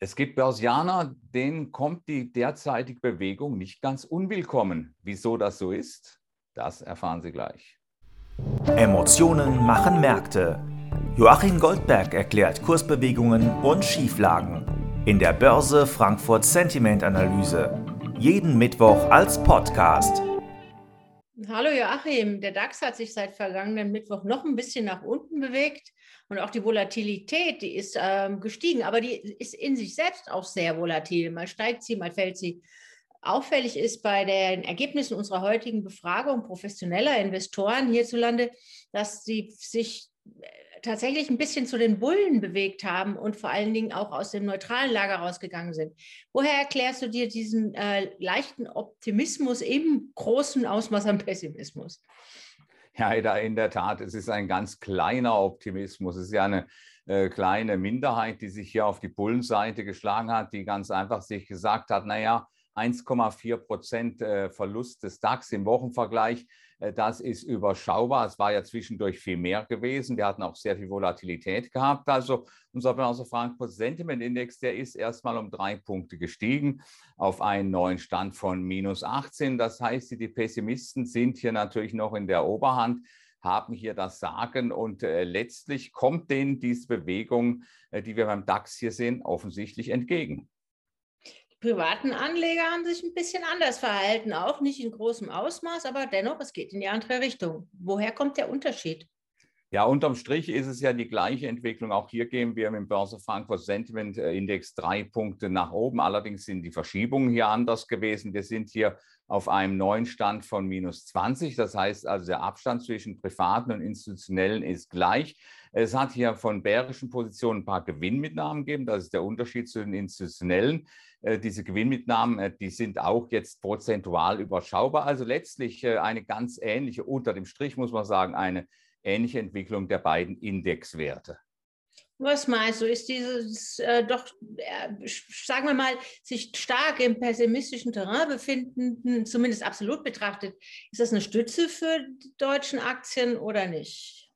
Es gibt Börsianer, denen kommt die derzeitige Bewegung nicht ganz unwillkommen. Wieso das so ist, das erfahren Sie gleich. Emotionen machen Märkte. Joachim Goldberg erklärt Kursbewegungen und Schieflagen in der Börse Frankfurt Sentiment Analyse. Jeden Mittwoch als Podcast. Hallo Joachim, der DAX hat sich seit vergangenen Mittwoch noch ein bisschen nach unten bewegt und auch die Volatilität, die ist ähm, gestiegen, aber die ist in sich selbst auch sehr volatil. Mal steigt sie, mal fällt sie. Auffällig ist bei den Ergebnissen unserer heutigen Befragung professioneller Investoren hierzulande, dass sie sich tatsächlich ein bisschen zu den Bullen bewegt haben und vor allen Dingen auch aus dem neutralen Lager rausgegangen sind. Woher erklärst du dir diesen äh, leichten Optimismus im großen Ausmaß an Pessimismus? Ja, in der Tat, es ist ein ganz kleiner Optimismus. Es ist ja eine äh, kleine Minderheit, die sich hier auf die Bullenseite geschlagen hat, die ganz einfach sich gesagt hat, naja, 1,4 Prozent äh, Verlust des DAX im Wochenvergleich äh, das ist überschaubar. Es war ja zwischendurch viel mehr gewesen. Wir hatten auch sehr viel Volatilität gehabt. Also unser Börse Frankfurt Sentiment Index, der ist erstmal um drei Punkte gestiegen auf einen neuen Stand von minus 18. Das heißt, die Pessimisten sind hier natürlich noch in der Oberhand haben hier das Sagen und äh, letztlich kommt denen diese Bewegung, äh, die wir beim DAX hier sehen, offensichtlich entgegen privaten Anleger haben sich ein bisschen anders verhalten, auch nicht in großem Ausmaß, aber dennoch, es geht in die andere Richtung. Woher kommt der Unterschied? Ja, unterm Strich ist es ja die gleiche Entwicklung. Auch hier gehen wir im Börse Frankfurt Sentiment äh, Index drei Punkte nach oben. Allerdings sind die Verschiebungen hier anders gewesen. Wir sind hier auf einem neuen Stand von minus 20. Das heißt also, der Abstand zwischen privaten und institutionellen ist gleich. Es hat hier von bärischen Positionen ein paar Gewinnmitnahmen gegeben. Das ist der Unterschied zu den institutionellen. Äh, diese Gewinnmitnahmen, äh, die sind auch jetzt prozentual überschaubar. Also letztlich eine ganz ähnliche, unter dem Strich muss man sagen, eine ähnliche Entwicklung der beiden Indexwerte. Was meinst du, ist dieses äh, doch, äh, sagen wir mal, sich stark im pessimistischen Terrain befindenden, zumindest absolut betrachtet, ist das eine Stütze für die deutschen Aktien oder nicht?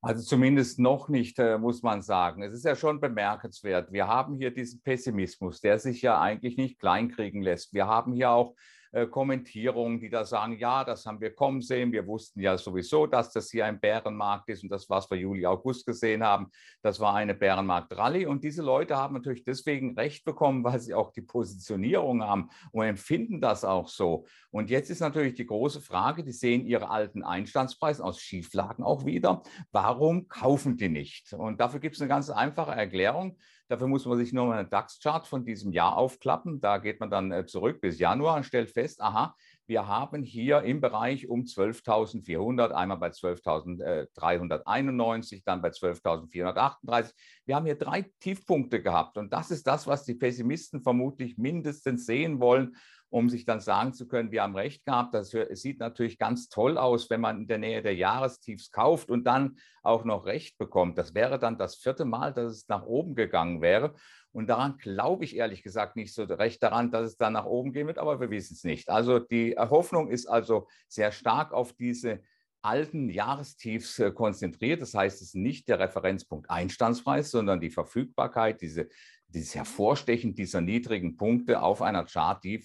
Also zumindest noch nicht, äh, muss man sagen. Es ist ja schon bemerkenswert. Wir haben hier diesen Pessimismus, der sich ja eigentlich nicht kleinkriegen lässt. Wir haben hier auch Kommentierungen, die da sagen, ja, das haben wir kommen sehen. Wir wussten ja sowieso, dass das hier ein Bärenmarkt ist und das, was wir Juli, August gesehen haben, das war eine Bärenmarkt-Rallye. Und diese Leute haben natürlich deswegen recht bekommen, weil sie auch die Positionierung haben und empfinden das auch so. Und jetzt ist natürlich die große Frage, die sehen ihre alten Einstandspreise aus Schieflagen auch wieder. Warum kaufen die nicht? Und dafür gibt es eine ganz einfache Erklärung. Dafür muss man sich nur mal einen DAX-Chart von diesem Jahr aufklappen. Da geht man dann äh, zurück bis Januar und stellt fest, aha, wir haben hier im Bereich um 12.400, einmal bei 12.391, dann bei 12.438. Wir haben hier drei Tiefpunkte gehabt und das ist das, was die Pessimisten vermutlich mindestens sehen wollen um sich dann sagen zu können, wir haben recht gehabt. Das sieht natürlich ganz toll aus, wenn man in der Nähe der Jahrestiefs kauft und dann auch noch recht bekommt. Das wäre dann das vierte Mal, dass es nach oben gegangen wäre. Und daran glaube ich ehrlich gesagt nicht so recht daran, dass es dann nach oben gehen wird, aber wir wissen es nicht. Also die Hoffnung ist also sehr stark auf diese alten Jahrestiefs äh, konzentriert. Das heißt, es ist nicht der Referenzpunkt Einstandspreis, sondern die Verfügbarkeit, diese dieses Hervorstechen dieser niedrigen Punkte auf einer Chart, die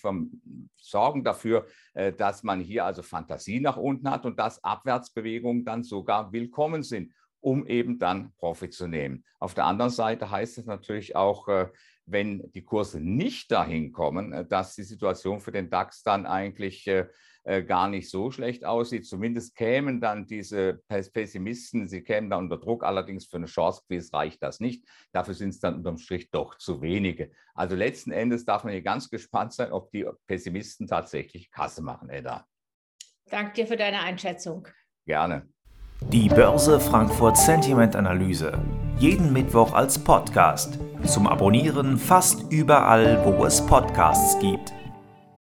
sorgen dafür, äh, dass man hier also Fantasie nach unten hat und dass Abwärtsbewegungen dann sogar willkommen sind, um eben dann Profit zu nehmen. Auf der anderen Seite heißt es natürlich auch, äh, wenn die Kurse nicht dahin kommen, dass die Situation für den DAX dann eigentlich äh, gar nicht so schlecht aussieht. Zumindest kämen dann diese Pessimisten, sie kämen dann unter Druck. Allerdings für eine Chance-Quiz reicht das nicht. Dafür sind es dann unterm Strich doch zu wenige. Also letzten Endes darf man hier ganz gespannt sein, ob die Pessimisten tatsächlich Kasse machen, Edda. Danke dir für deine Einschätzung. Gerne. Die Börse Frankfurt Sentiment Analyse. Jeden Mittwoch als Podcast. Zum Abonnieren fast überall, wo es Podcasts gibt.